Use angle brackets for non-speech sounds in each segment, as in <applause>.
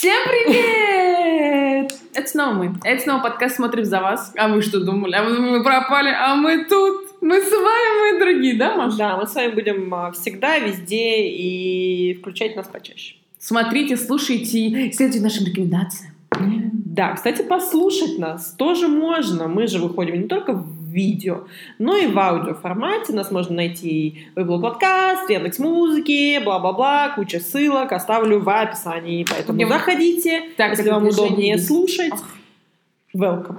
Всем привет! Это снова мы. Это снова подкаст «Смотрим за вас». А вы что думали? А вы думали, мы пропали? А мы тут. Мы с вами, мы другие, да, Маша? Да, мы с вами будем а, всегда, везде и включать нас почаще. Смотрите, слушайте, следуйте нашим рекомендациям. Да, кстати, послушать нас тоже можно. Мы же выходим не только в видео, но и в аудио формате. Нас можно найти в Apple Podcast, Яндекс Музыки, бла-бла-бла, куча ссылок оставлю в описании. Поэтому вы- заходите, Так, если вам удобнее есть. слушать. Ах. Welcome.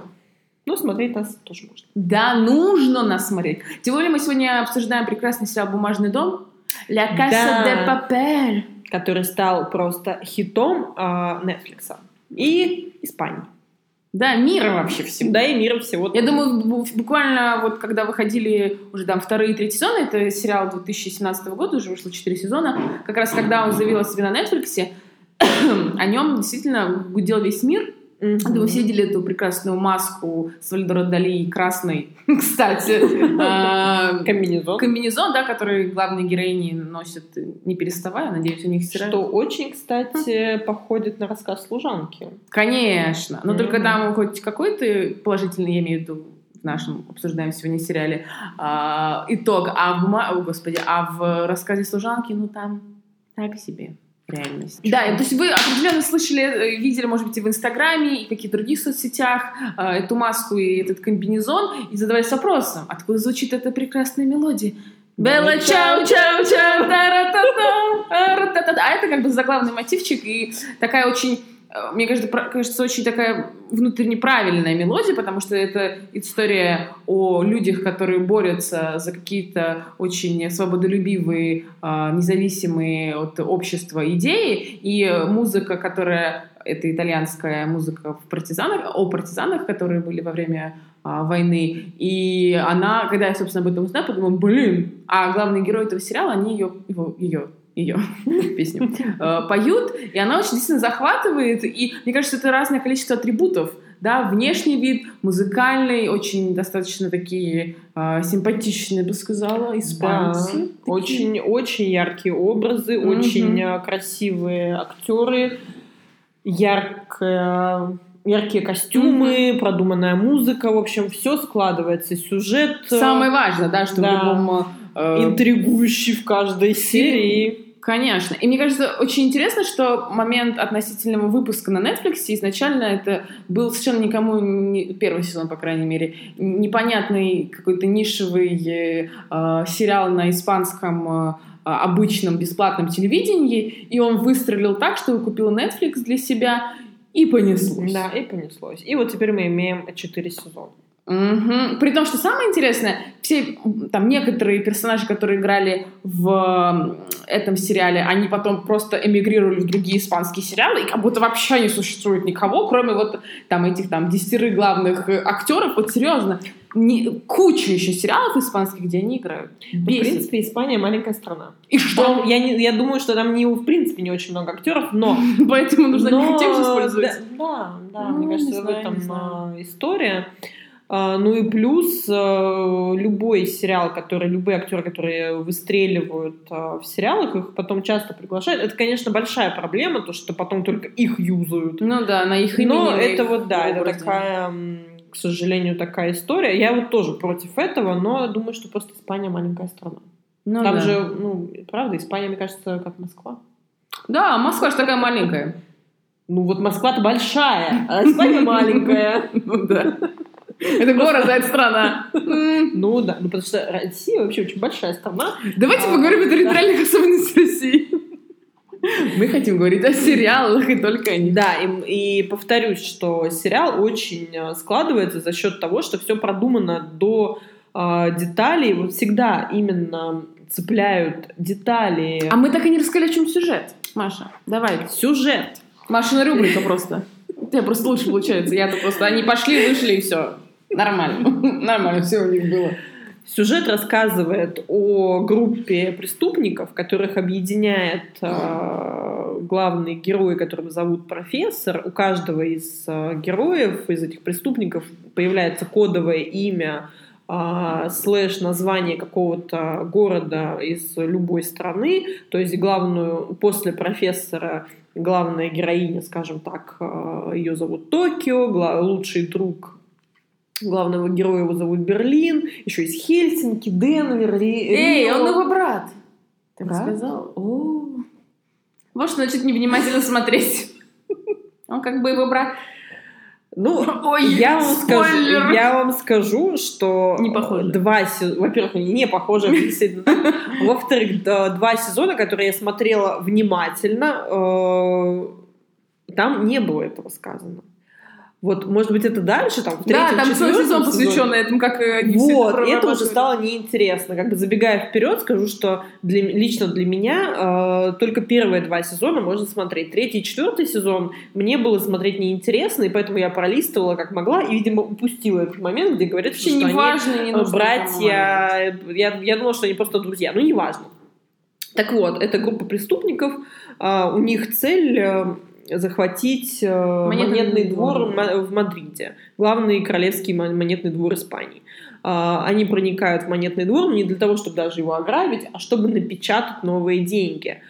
Ну, смотреть нас тоже можно. Да, нужно нас смотреть. Тем более мы сегодня обсуждаем прекрасный сериал «Бумажный дом». «Ля Casa Да. de Papel». Который стал просто хитом а, Netflix и Испании. Да, мира вообще всего. Да, и мира всего. Я думаю, бу- буквально вот когда выходили уже там вторые и третий сезоны, это сериал 2017 года, уже вышло 4 сезона, как раз когда он заявил о себе на Netflix, <coughs> о нем действительно гудел весь мир. Да вы все видели эту прекрасную маску Сальвадора Дали красной, <laughs> кстати. <laughs> А, комбинезон. Комбинезон, да, который главные героини носят, не переставая, надеюсь, у них стирают. Что очень, кстати, походит на рассказ служанки. Конечно. Но только там хоть какой-то положительный, я имею в виду, в нашем обсуждаем сегодня сериале, а, итог. А в, господи, а в рассказе служанки, ну там так себе реальность. Да, то есть вы определенно слышали, э, видели, может быть, и в Инстаграме, и в каких-то других соцсетях э, эту маску и этот комбинезон, и задавались вопросом, откуда звучит эта прекрасная мелодия. Белла чау чау чау ара-та-та-та. А это как бы заглавный мотивчик и такая очень мне кажется, кажется, очень такая внутренне правильная мелодия, потому что это история о людях, которые борются за какие-то очень свободолюбивые, а, независимые от общества идеи, и музыка, которая это итальянская музыка в партизанах, о партизанах, которые были во время а, войны. И она, когда я, собственно, об этом узнала, подумала, блин, а главный герой этого сериала, они ее, его, ее, ее <laughs> песню э, поют, и она очень действительно захватывает, и мне кажется, это разное количество атрибутов, да, внешний вид, музыкальный, очень достаточно такие э, симпатичные, бы сказала, испанцы. Да, очень, очень яркие образы, Мгм. очень э, красивые актеры, яркая, яркие костюмы, продуманная музыка, в общем, все складывается, сюжет э, Самое важное, да, что Да. в любом... э, интригующий в каждой серии. Конечно. И мне кажется, очень интересно, что момент относительного выпуска на Netflix изначально это был совершенно никому, не, первый сезон, по крайней мере, непонятный какой-то нишевый э, сериал на испанском э, обычном бесплатном телевидении, и он выстрелил так, что купил Netflix для себя и понеслось. Да, и понеслось. И вот теперь мы имеем 4 сезона. Мгм. При том, что самое интересное, все там некоторые персонажи, которые играли в этом сериале, они потом просто эмигрировали в другие испанские сериалы, и как будто вообще не существует никого, кроме вот там этих там десятерых главных э, актеров. Вот серьезно, не, куча еще сериалов испанских, где они играют. Ну, в Бесит. принципе, Испания маленькая страна. И что? Там, я, не, я думаю, что там не, в принципе не очень много актеров, но <laughs> Поэтому нужно Но, негатив использовать. Да, да, Ну, мне не кажется, в этом не а, история. А, Ну и плюс а, любой сериал, который, любые актеры, которые выстреливают а, в сериалах, их потом часто приглашают. Это, конечно, большая проблема, то, что потом только их юзают. Ну да, на их имени. Но это вот, да, это такая, к сожалению, такая история. Я вот тоже против этого, но думаю, что просто Испания маленькая страна. Ну Там да. же, ну, правда, Испания, мне кажется, как Москва. Да, Москва же такая маленькая. Ну вот Москва-то большая, а Испания маленькая. <laughs> Ну да. Это город, а это страна. Ну да, ну потому что Россия вообще очень большая страна. Давайте А, поговорим о территориальных особенностях России. Мы хотим говорить о сериалах и только о них. Да, и, и повторюсь, что сериал очень э, складывается за счет того, что все продумано до э, деталей. Вот всегда именно цепляют детали. А мы так и не рассказали, о чем сюжет. Маша, давай. Сюжет. Машина рубрика просто. У тебя просто лучше получается. Я-то просто... Они пошли, вышли, и все. Нормально. <laughs> Нормально все у них было. Сюжет рассказывает о группе преступников, которых объединяет э, главный герой, которого зовут профессор. У каждого из э, героев, из этих преступников, появляется кодовое имя э, слэш название какого-то города из любой страны, то есть главную, после профессора главная героиня, скажем так, а, ее зовут Токио, лучший друг главного героя его зовут Берлин, еще есть Хельсинки, Денвер, Рио. Эй, он его брат. Ты брат? сказал? О. Вот что значит невнимательно смотреть. Он как бы его брат. Ну, Ой, я, вам скажу, я вам скажу, что не похоже. два сезона, во-первых, не похоже, во-вторых, два сезона, которые я смотрела внимательно, э, там не было этого сказано. Вот, может быть, это дальше, там, в третьем, Да, там целый сезон посвященный этому, как они Вот, это, это уже стало неинтересно. Как бы забегая вперед, скажу, что для, лично для меня э, только первые два сезона можно смотреть. Третий и четвертый сезон мне было смотреть неинтересно, и поэтому я пролистывала как могла, и, видимо, упустила этот момент, где говорят, что, не они важно, не э, братья. Я, я думала, что они просто друзья. Ну, неважно. Так вот, это группа преступников. Э, у них цель... Э, захватить э, монетный, монетный двор, двор в Мадриде, главный королевский монетный двор Испании. А, они проникают в монетный двор не для того, чтобы даже его ограбить, а чтобы напечатать новые деньги.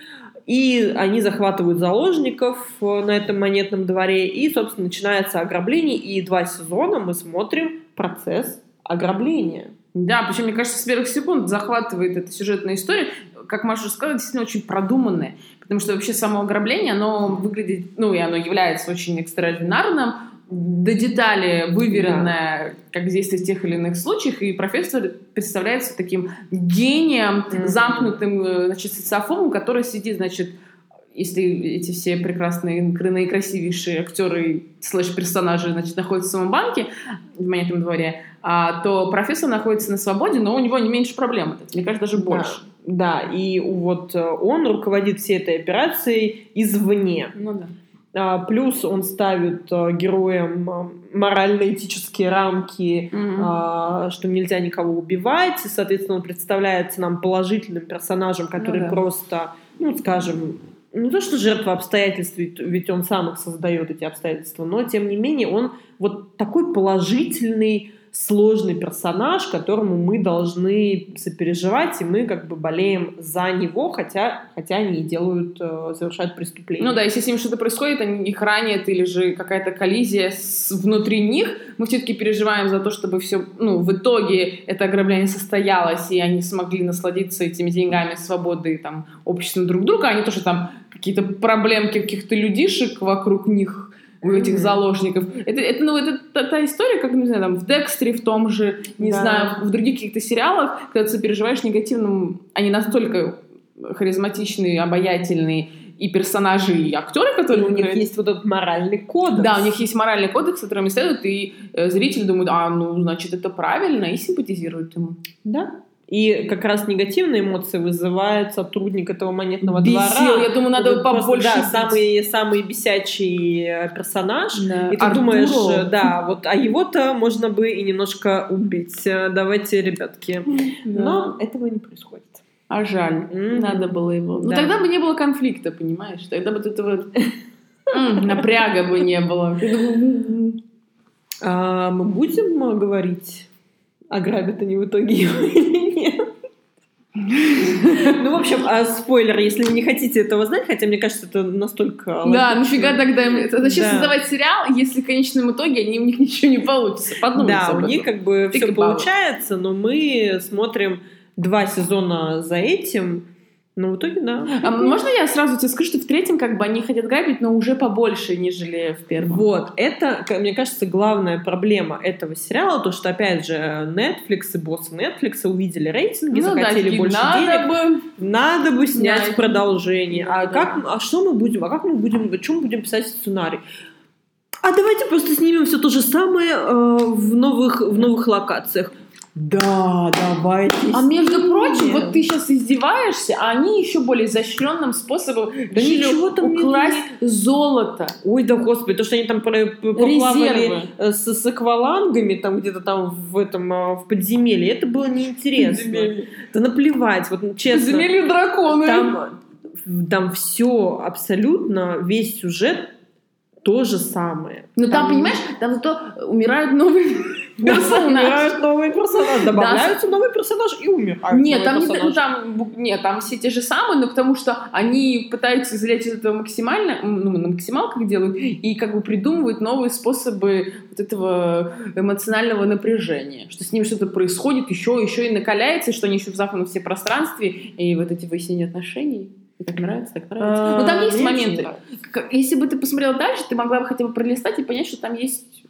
И они захватывают заложников э, на этом монетном дворе, и, собственно, начинается ограбление, и два сезона мы смотрим процесс ограбления. Да, причем, мне кажется, с первых секунд захватывает эта сюжетная история, как Маша сказала, действительно очень продуманная. Потому что вообще само ограбление, оно выглядит, ну, и оно является очень экстраординарным, до детали выверенное, да. как действовать в тех или иных случаях, и профессор представляется таким гением, mm-hmm. замкнутым, э, значит, социофобом, который сидит, значит, если эти все прекрасные, наикрасивейшие актеры слэш-персонажи, значит, находятся в самом банке, в монетном дворе, а, то профессор находится на свободе, но у него не меньше проблем. Мне кажется, даже больше. Да. Да, и вот э, он руководит всей этой операцией извне. Ну да. А, плюс он ставит э, героям э, морально-этические рамки, mm-hmm. что нельзя никого убивать. И, соответственно, он представляется нам положительным персонажем, который ну, да. просто, ну, скажем, не то что жертва обстоятельств, ведь он сам их создает, эти обстоятельства, но, тем не менее, он вот такой положительный, сложный персонаж, которому мы должны сопереживать, и мы как бы болеем за него, хотя, хотя они и делают, э, совершают преступления. Ну да, если с ним что-то происходит, они их ранят, или же какая-то коллизия с, внутри них, мы все-таки переживаем за то, чтобы все, ну, в итоге это ограбление состоялось, и они смогли насладиться этими деньгами, свободой, там, обществом друг друга, а не то, что там какие-то проблемки каких-то людишек вокруг них у этих заложников. Это, это, ну, это та, та история, как, не знаю, там, в Декстре, в том же, не да. знаю, в других каких-то сериалах, когда ты переживаешь негативным, они настолько харизматичные, обаятельные, и персонажи, и актеры, которые и у них есть вот этот моральный кодекс. Да, у них есть моральный кодекс, которым следуют, и э, зритель думает, а, ну, значит, это правильно, и симпатизирует ему. Да. И как раз негативные эмоции вызывает сотрудник этого монетного Бесил. двора. Я думаю, надо вот побольше. Да, самый, самый бесячий э, персонаж. Да. И ты Артуру. думаешь, да, вот, а его-то можно бы и немножко убить. Э, давайте, ребятки. Да. Но этого не происходит. А жаль, mm-hmm. надо было его. Ну тогда бы не было конфликта, понимаешь? Тогда бы этого напряга бы не было. А, мы будем э, говорить ограбят они в итоге. Ну, в общем, а спойлер, если вы не хотите этого знать, хотя мне кажется, это настолько... Да, нафига тогда им... Зачем создавать сериал, если в конечном итоге они, у них ничего не получится? Подумайте Да, у них как бы все получается, но мы смотрим два сезона за этим, ну, в итоге, да. А можно я сразу тебе скажу, что в третьем как бы они хотят грабить, но уже побольше, нежели в первом? Вот. Это, мне кажется, главная проблема этого сериала, то, что, опять же, Netflix и боссы Netflix увидели рейтинги, ну, захотели да, больше надо денег. Бы... Надо бы снять да, продолжение. А, да. как, а что мы будем? А как мы будем? О чем будем писать сценарий? А давайте просто снимем все то же самое э, в новых в новых локациях. Да, давайте. А между прочим, вот ты сейчас издеваешься, а они еще более изощренным способом да ничего там украсть не... золото. Ой, да господи, то, что они там поплавали э, с, с аквалангами там где-то там в этом а, в подземелье, это было неинтересно. Подземелье. Да наплевать, вот честно. Подземелье драконы. Там, там все абсолютно, весь сюжет то же самое. Ну там, там, понимаешь, там зато умирают новые персонаж. Умирают новые персонажи, добавляются новые персонажи и умирают Нет, там, новые не, ну, персонажи. там, нет, там все те же самые, но потому что они пытаются извлечь из этого максимально, ну, на максималках делают, и как бы придумывают новые способы вот этого эмоционального напряжения, что с ним что-то происходит, еще, еще и накаляется, что они еще в западном все пространстве, и вот эти выяснения отношений. И так нравится, так нравится. Но там есть моменты. Если бы ты посмотрела дальше, ты могла бы хотя бы пролистать и понять, что там есть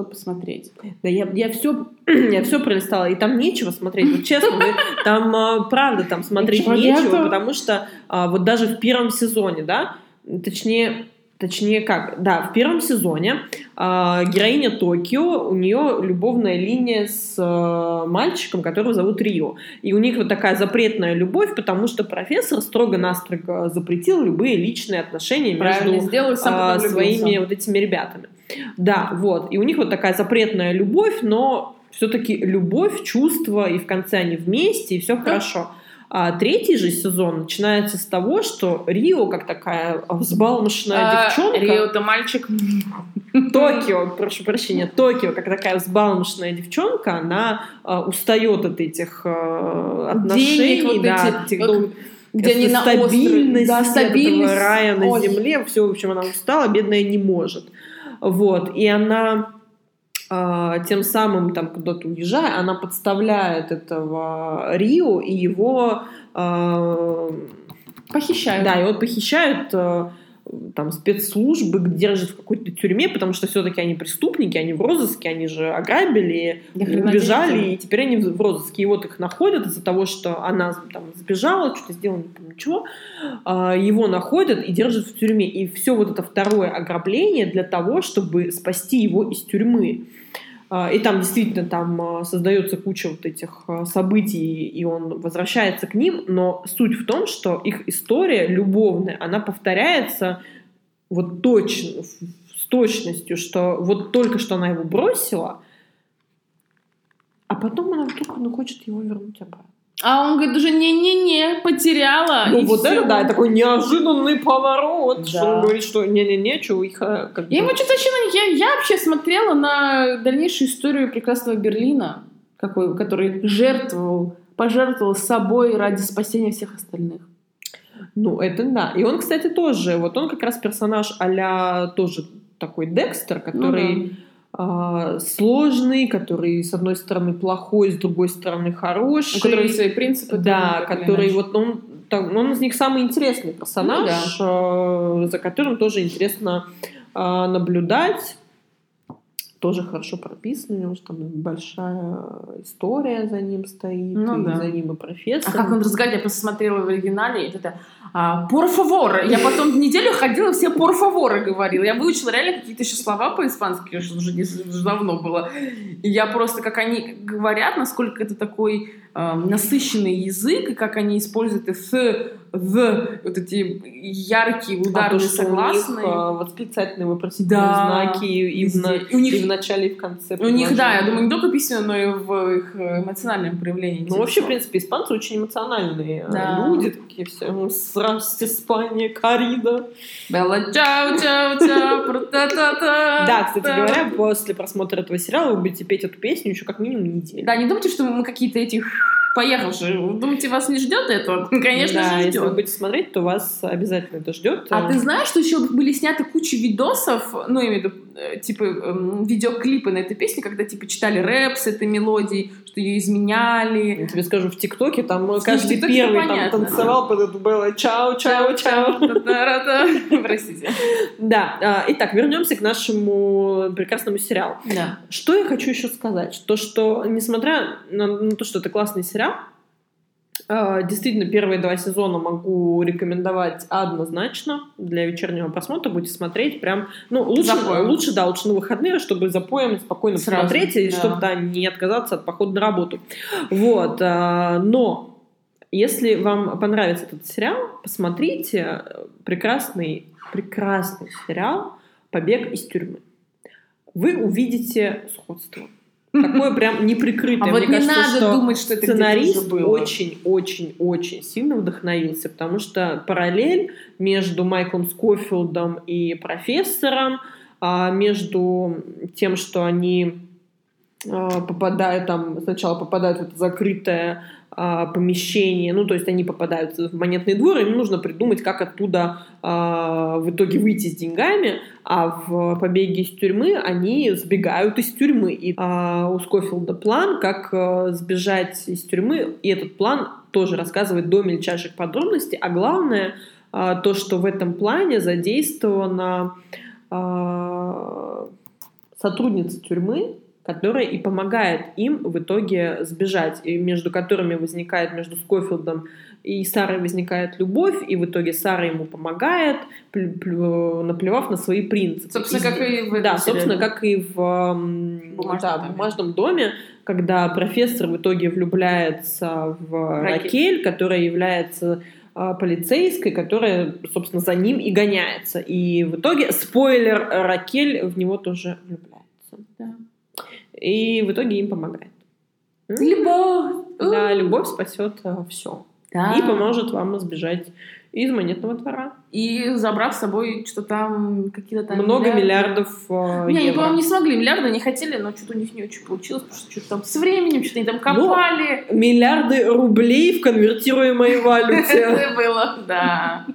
что посмотреть. Да я, я все <clears throat> я все пролистала, и там нечего смотреть. Вот честно, мы- <laughs> там а, правда там смотреть Ничего нечего, нету. потому что а, вот даже в первом сезоне, да, точнее, точнее как, да, в первом сезоне а, героиня Токио, у нее любовная линия с а, мальчиком, которого зовут Рио. И у них вот такая запретная любовь, потому что профессор строго-настрого запретил любые личные отношения Правильно между сделал, влюбился. своими вот этими ребятами. Да, вот. И у них вот такая запретная любовь, но все-таки любовь, чувства, и в конце они вместе, и все хорошо. А третий же сезон начинается с того, что Рио, как такая взбалмошная А, девчонка, Рио-то мальчик. Токио, прошу прощения, Токио, как такая взбалмошная девчонка, она а, устает от этих а, отношений, вот да, эти, от этих как- Где они на острове. стабильности, Да, стабильность. этого рая на Ой. земле, все, в общем, она устала, бедная не может. Вот, и она а, тем самым там куда-то уезжая, она подставляет этого Рио и его а, Похищают. да, его похищают э, там спецслужбы, держат в какой-то тюрьме, потому что все-таки они преступники, они в розыске, они же ограбили, убежали, и теперь они в розыске. И вот их находят из-за того, что она там сбежала, что-то сделала, не помню чего. А, Его находят и держат в тюрьме. И все вот это второе ограбление для того, чтобы спасти его из тюрьмы. А, И там действительно там а, создается куча вот этих а, событий, и он возвращается к ним, но суть в том, что их история любовная, она повторяется вот точно, с точностью, что вот только что она его бросила, а потом она вдруг ну, хочет его вернуть обратно. А он говорит уже не-не-не, потеряла. Ну вот всё. это, да, такой неожиданный поворот, Да. что он говорит, что не-не-не, что их а, как Я ему что-то вообще... Я, я вообще смотрела на дальнейшую историю прекрасного Берлина, какой, который жертвовал, пожертвовал собой ради спасения всех остальных. Ну, это да. И он, кстати, тоже, вот он как раз персонаж а тоже такой Декстер, который Ну а, сложный, который с одной стороны плохой, с другой стороны хороший. У которого свои принципы. Да, который вот он, там, он из них самый интересный персонаж, Ну э, за которым тоже интересно э, наблюдать. Тоже хорошо прописан, у него же там большая история за ним стоит, Ну и да. за ним и А профессор. как он разговаривает, я просто смотрела в оригинале, и это а, «por favor». Я потом неделю ходила, все «por favor» говорила. Я выучила реально какие-то еще слова по-испански, что уже, уже давно было. И я просто, как они говорят, насколько это такой а, насыщенный язык, и как они используют и «с», «в», вот эти яркие А то, ударные что согласные. у них э, восклицательные вопросительные Да, знаки и, в, на- И у них- и в начале, и в конце. У них, да, я думаю, не только письменно, но и в их э, эмоциональном проявлении. Ну, вообще, в принципе, испанцы очень эмоциональные э, Да. люди, такие все. «М, Здравствуйте, Испания, Карида. Белла, чао, чао, чао. Да, кстати Та. говоря, после просмотра этого сериала вы будете петь эту песню еще как минимум неделю. Да, не думайте, что мы какие-то эти поехавшие. Думаете, вас не ждет этого? <laughs> Конечно да, же если вы ждет. будете смотреть, то вас обязательно это ждет. А ты знаешь, что еще были сняты куча видосов, ну, я имею в виду, типа, эм, видеоклипы на этой песне, когда, типа, читали рэп с этой мелодией, что ее изменяли. Я тебе скажу, в ТикТоке там Слушай, каждый ТикТоке первый там танцевал под эту Белла чао, чао, чао. <laughs> Простите. Да, а, итак, вернемся к нашему прекрасному сериалу. Да. Что я хочу еще сказать? То, что, несмотря на, то, что это классный сериал, действительно, первые два сезона могу рекомендовать однозначно для вечернего просмотра. Будете смотреть прям... Ну, лучше, Запоем. лучше, да, лучше на выходные, чтобы запоем спокойно Сразу, посмотреть, и да. чтобы да, не отказаться от похода на работу. Вот. а, Но если вам понравится этот сериал, посмотрите прекрасный, прекрасный сериал «Побег из тюрьмы». Вы увидите сходство. Такое прям неприкрытое. А вот Мне не кажется, надо что думать, что это сценарист очень-очень-очень сильно вдохновился, потому что параллель между Майклом Скофилдом и профессором, а, между тем, что они а, попадают там, сначала попадают в это закрытое помещение, ну, то есть они попадают в монетный двор, им нужно придумать, как оттуда а, в итоге выйти с деньгами, а в «Побеге из тюрьмы» они сбегают из тюрьмы. И а, у Скофилда план, как а, сбежать из тюрьмы, и этот план тоже рассказывает до мельчайших подробностей, а главное, а, то, что в этом плане задействована а, сотрудница тюрьмы, которая и помогает им в итоге сбежать, и между которыми возникает, между Скофилдом и Сарой возникает любовь, и в итоге Сара ему помогает, наплевав на свои принципы. Собственно, и, как и в Да, собственно, как и в бумажном, да, доме. бумажном доме, когда профессор в итоге влюбляется в Ракель, Ракель которая является а, полицейской, которая, собственно, за ним и гоняется. И в итоге, спойлер, Ракель в него тоже влюбляется. Да и в итоге им помогает. Любовь! Да, любовь спасет э, все. Да. И поможет вам избежать из монетного двора. И забрав с собой что-то там, какие-то там... Много миллиардов э, Не, они, по-моему, не смогли, миллиарды не хотели, но что-то у них не очень получилось, потому что что-то там с временем, что-то они там ну, копали. Ну, миллиарды рублей в конвертируемой валюте. <laughs> Это было, да.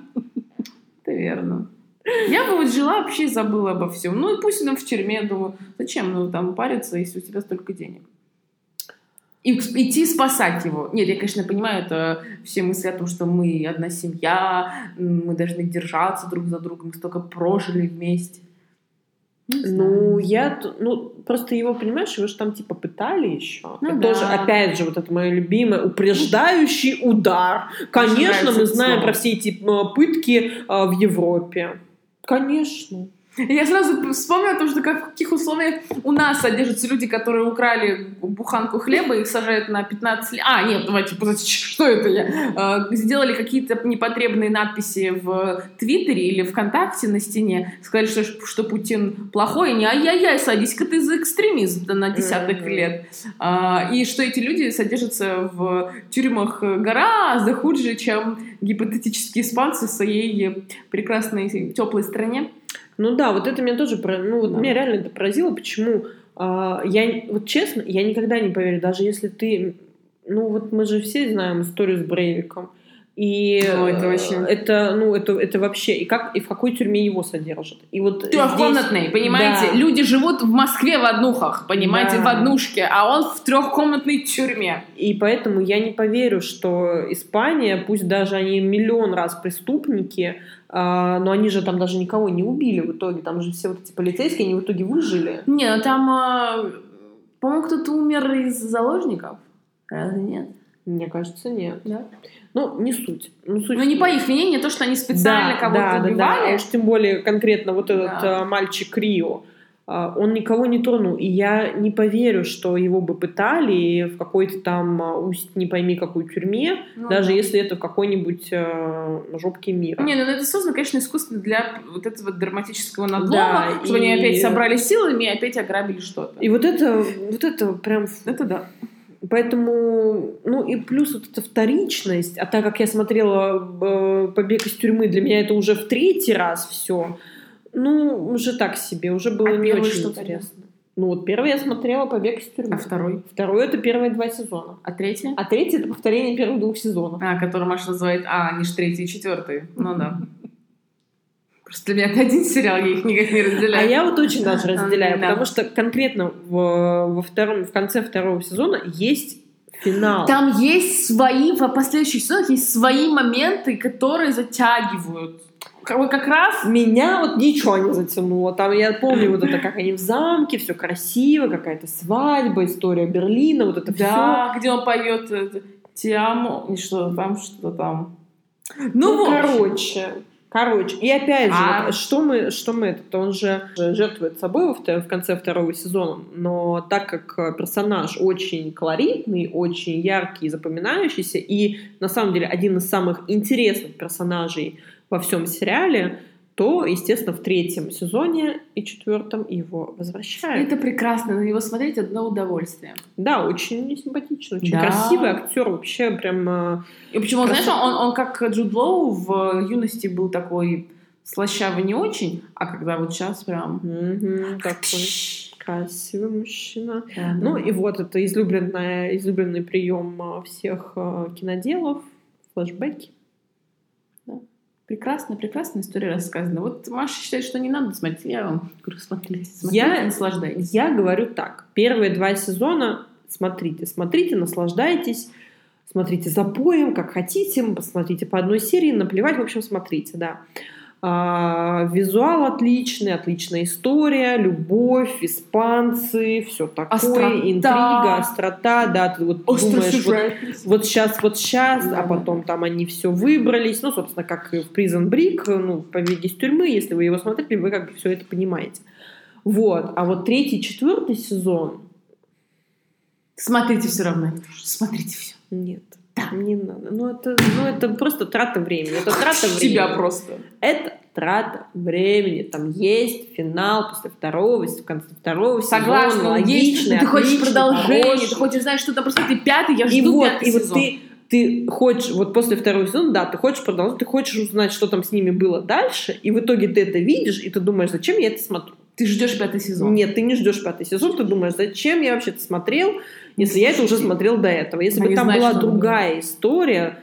Я бы вот жила вообще и забыла обо всем. Ну и пусть он в тюрьме, думаю, зачем ну там париться, если у тебя столько денег? И идти спасать его. Нет, я, конечно, понимаю, это все мысли о том, что мы одна семья, мы должны держаться друг за другом, мы столько прожили вместе. Ну, я, ну, просто его, понимаешь, его же там типа пытали еще. Ну, это да. тоже, опять же, вот это мое любимое, упреждающий удар. Конечно, мы знаем слово. про все эти пытки а, в Европе. Конечно. Я сразу вспомнила о том, что как, в каких условиях у нас содержатся люди, которые украли буханку хлеба, их сажают на 15 лет. А, нет, давайте, <laughs> что это я? Э, сделали какие-то непотребные надписи в Твиттере или ВКонтакте на стене, сказали, что, что Путин плохой, не ай-яй-яй, садись-ка ты за экстремизм на десятых mm-hmm. лет. А, и что эти люди содержатся в тюрьмах гораздо хуже, чем гипотетические испанцы в своей прекрасной теплой стране. Ну да, вот это меня тоже, ну вот да. меня реально это поразило, почему а, я, вот честно, я никогда не поверю, даже если ты, ну вот мы же все знаем историю с Брейвиком, и ну, это вообще... это, ну, это, это вообще... И, как, и в какой тюрьме его содержат? И вот Трехкомнатный, здесь... понимаете? Да. Люди живут в Москве в однухах, понимаете, да. в однушке, а он в трехкомнатной тюрьме. И поэтому я не поверю, что Испания, пусть даже они миллион раз преступники, а, но они же там даже никого не убили в итоге. Там же все вот эти полицейские, они в итоге выжили. Не, ну там, а, по-моему, кто-то умер из заложников. Разве нет? Мне кажется, нет. Да? Ну, не суть. Ну, суть ну не по их вине, не то, что они специально да, кого-то да, убивали. Да, да. Уж тем более конкретно вот этот да. мальчик Рио. А, он никого не тронул. И я не поверю, что его бы пытали в какой-то там а, усть не пойми какой тюрьме, ну, даже да. если это в какой-нибудь э, жопке мира. Не, ну это создано, конечно, искусственно для вот этого драматического надлома, да, чтобы и... они опять собрали силами и опять ограбили что-то. И вот это, вот это прям... Это да. Поэтому, ну и плюс вот эта вторичность, а так как я смотрела э, «Побег из тюрьмы», для меня это уже в третий раз все, ну, уже так себе, уже было а не очень интересно. Ну вот первый я смотрела «Побег из тюрьмы». А второй? Второй — это первые два сезона. А третий? А третий — это повторение первых двух сезонов. А, который Маша называет «А», они же третий и четвертый. Ну да. Просто для меня это один сериал, я их никак не разделяю. А я вот очень даже разделяю, потому что конкретно во втором, в конце второго сезона есть финал. Там есть свои, в последующих сезонах есть свои моменты, которые затягивают как, как раз меня вот ничего не затянуло. Там я помню вот это, как они в замке, все красиво, какая-то свадьба, история Берлина, вот это да, все. Где он поет Тиамо, и что там, что-то там. Ну, ну короче. Короче, и опять же, а... вот, что мы, что мы это, он же жертвует собой в, в конце второго сезона, но так как персонаж очень колоритный, очень яркий, запоминающийся, и на самом деле один из самых интересных персонажей во всем сериале, то, естественно, в третьем сезоне и четвертом его возвращают. Это прекрасно, на него смотреть одно удовольствие. Да, очень симпатичный, очень да. красивый актер, вообще прям... Э, и почему, красив... знаешь, он, он как Джуд Лоу в юности был такой слащавый не очень, а когда вот сейчас прям... Такой Красивый мужчина. Да, Ну да. и вот это излюбленная, излюбленный прием а, всех а, киноделов, флешбеки. Прекрасно, прекрасная история рассказана. Вот Маша считает, что не надо смотреть. Я вам говорю, смотрите, смотрите, Я- наслаждайтесь. Я говорю так. Первые два сезона смотрите, смотрите, наслаждайтесь. Смотрите за поем, как хотите, посмотрите по одной серии, наплевать, в общем, смотрите, да. А, визуал отличный, отличная история, любовь, испанцы, все такое, Острота. интрига, острота, да, ты вот думаешь, вот, вот сейчас, вот сейчас, Да, а потом там они все выбрались, ну, собственно, как в Prison Break, ну, побеги из тюрьмы, если вы его смотрели, вы как бы все это понимаете. Вот, а вот третий, четвертый сезон, Смотрите все равно. Смотрите все. нет, не надо. Ну это, ну, это просто трата времени. Это трата времени. Тебя просто. Это трата времени. Там есть финал после второго, в конце второго Согласна, сезона. он есть. Ты хочешь продолжение, хороший. ты хочешь знать, что там просто ты пятый, я И жду вот, пятый и вот сезон. ты, ты хочешь, вот после второго сезона, да, ты хочешь продолжать, ты хочешь узнать, что там с ними было дальше, и в итоге ты это видишь, и ты думаешь, зачем я это смотрю? Ты ждешь пятый сезон. Нет, ты не ждешь пятый сезон, ты думаешь, зачем я вообще это смотрел, если я это уже смотрел до этого. Если Они бы там знают, была другая история,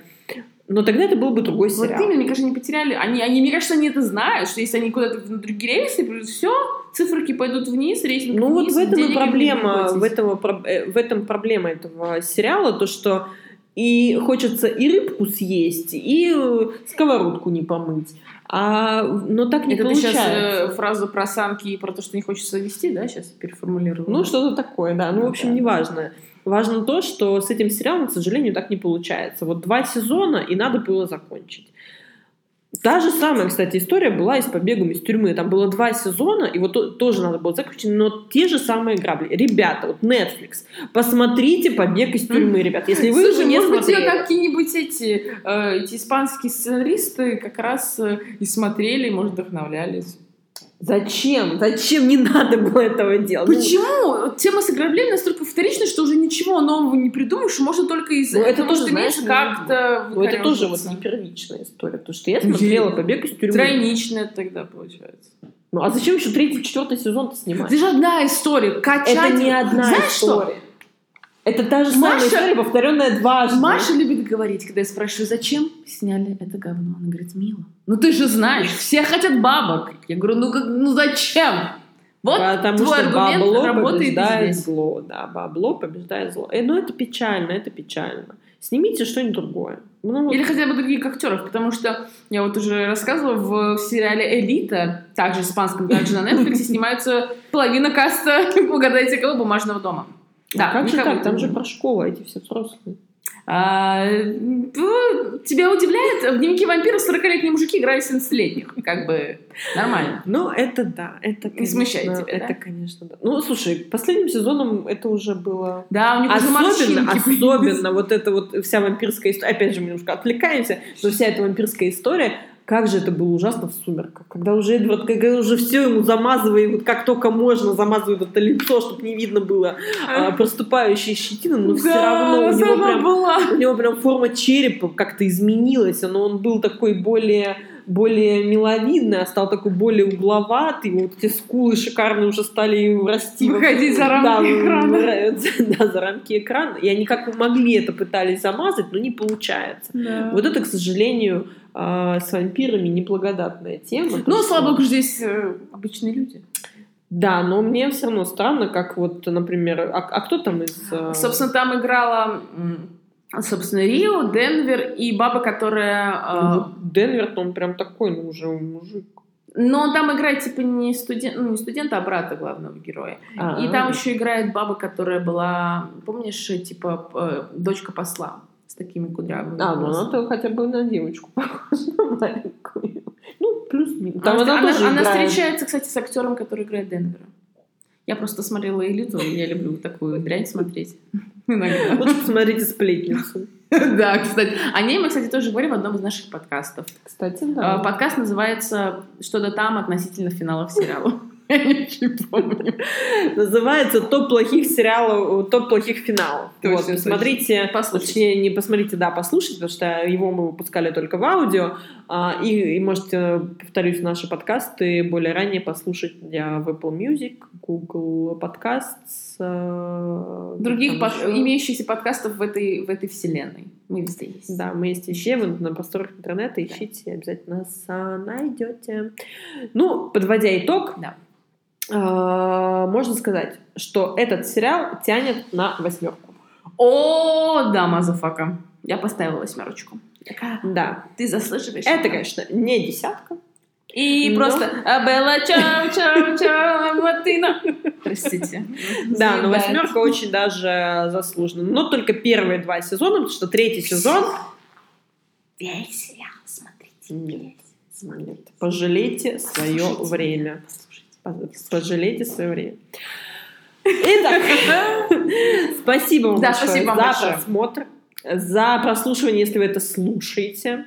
но тогда это был бы другой Вот сериал. именно, мне кажется, они потеряли. Они, они, мне кажется, они это знают, что если они куда-то в другие рейсы, все, циферки пойдут вниз, рейтинг Ну вот вниз, в этом и проблема, в, этом, про- э, в этом проблема этого сериала, то что и хочется и рыбку съесть, и э, сковородку не помыть. А, но так не Это ты сейчас получается. фразу про самки и про то, что не хочется вести, да, сейчас переформулировала? Ну, что-то такое, да. Ну, в общем, Да. неважно. Важно то, что с этим сериалом, к сожалению, так не получается. Вот два сезона, и надо было закончить. Та же самая, кстати, история была и с побегом из тюрьмы. Там было два сезона, и вот то- тоже надо было закончить, но те же самые грабли. Ребята, вот Netflix, посмотрите побег из тюрьмы, ребят. Если вы Слушай, его не может быть, смотрели. ее какие-нибудь эти, э, эти испанские сценаристы как раз э, и смотрели, и, может, вдохновлялись. Зачем? Зачем не надо было этого делать? Ну, Почему? Тема с ограблением настолько вторична, что уже ничего нового не придумаешь, можно только из Ну, это тоже, что знаешь, как-то Ну, это тоже вот не первичная история. Потому что я смотрела побег из тюрьмы. Тройничная тогда получается. Ну, а зачем еще третий, четвертый сезон-то снимать? Это же одна история. Качать... Это не одна Знаешь история. Это та же самая Маша- история, повторенная дважды. Маша любит говорить, когда я спрашиваю, зачем сняли это говно. Она говорит, мило. Ну ты же знаешь, все хотят бабок. Я говорю, ну, как, ну зачем? Вот Потому твой что аргумент бабло работает побеждает здесь. зло. Да, бабло побеждает зло. Э, ну, это печально, это печально. Снимите что-нибудь другое. Ну, вот Или хотя бы других актеров, потому что я вот уже рассказывала, в сериале «Элита», также испанском, также на Netflix, <laughs> снимается половина каста, угадайте кого, «Бумажного дома». Да, как же так? Там же про школу эти все взрослые. А, ну, тебя удивляет? В «Дневнике вампира» 40-летние мужики играли 17-летних. Как бы нормально. Ну, это да. Это, Не смущает конечно, тебя, да? Это, конечно, да. Ну, слушай, последним сезоном это уже было... Да, у них уже Особенно, морщинки особенно вот эта вот вся вампирская история, опять же, мы немножко отвлекаемся, но вся эта вампирская история, как же это было ужасно в «Сумерках», когда уже Эдвард, когда уже все ему замазывает, как только можно, замазывает это лицо, чтобы не видно было а, проступающие щетины, но все Да, равно у него, прям, была. у него прям форма черепа как-то изменилась, но он был такой более более миловидный, а стал такой более угловатый, вот эти скулы шикарные уже стали расти. Выходить за рамки Да, экрана. <laughs> Да, за рамки экрана. И они как могли это пытались замазать, но не получается. Вот это, к сожалению, а, с вампирами неблагодатная тема. Ну, слава богу, здесь э, обычные люди. Да, но мне все равно странно, как вот, например, а, а кто там из... а, Собственно, там играла, собственно, Рио, Денвер и баба, которая... ну, э, вот Денвер, он прям такой, ну, уже мужик. Но он там играет, типа, не студент, ну, не студента, а брата главного героя. А, И там еще играет баба, которая была, помнишь, э, типа, э, дочка посла с такими кудрявыми А, ну она-то хотя бы на девочку похожа, <laughs> на маленькую. Ну, плюс-минус. Там она, она, тоже она играет. встречается, кстати, с актером, который играет Денвера. Я просто смотрела «Элиту», и я люблю такую дрянь смотреть. Иногда. Лучше посмотрите «Сплетницу». <laughs> Да, кстати. О ней мы, кстати, тоже говорим в одном из наших подкастов. Кстати, А, да. Подкаст называется «Что-то там относительно финалов сериала». <laughs> Не помню. Называется «Топ плохих сериалов, топ плохих финалов». Точно, вот, точно. смотрите, Послушайте. точнее, не посмотрите, да, послушайте, потому что его мы выпускали только в аудио, а, и, и можете, повторюсь, наши подкасты более ранее послушать я в Apple Music, Google Podcasts, э, Других под- еще. имеющихся подкастов в этой, в этой вселенной. Мы везде есть. Да, мы есть везде, вы на просторах интернета, ищите, обязательно нас найдете. Ну, подводя итог, Да. А, можно сказать, что этот сериал тянет на восьмерку. О, да, motherfucker. Я поставила восьмерочку. Такая, Да. Ты заслуживаешь. Это, конечно, не десятка. И Но- просто «А, bella ciao ciao <laughs> ciao latina. Простите. Да, но восьмерка очень даже заслужена. Но только первые два сезона, потому что третий сезон... Весь сериал смотрите. Нет. Пожалейте свое время. Пожалейте свое время. Итак, <laughs> спасибо вам Да, большое спасибо вам за большое. просмотр, за прослушивание, если вы это слушаете.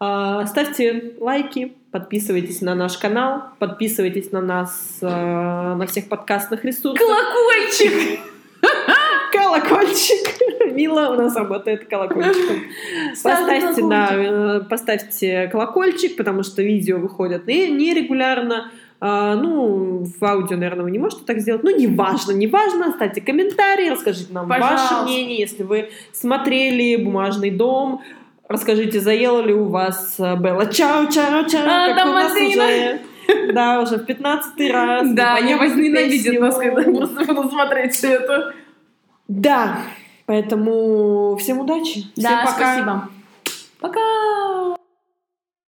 А, Ставьте лайки, подписывайтесь на наш канал, подписывайтесь на нас э, на всех подкастных ресурсах. Колокольчик! <laughs> Колокольчик. Мила у нас работает колокольчиком. <laughs> Ставьте Поставьте, колокольчик. да, э, поставьте колокольчик, потому что видео выходят не- нерегулярно. А, ну, в аудио, наверное, вы не можете так сделать. Ну, неважно, неважно. Оставьте комментарии, расскажите нам Пожалуйста. ваше мнение. Если вы смотрели «Бумажный дом», расскажите, заела ли у вас э, Белла Чао, чао, чао, А, как у нас уже... Да, уже в пятнадцатый раз. Да, возненавидят песню. нас, когда просто будут смотреть все это. Да, поэтому всем удачи. Всем Да, пока. спасибо. Пока!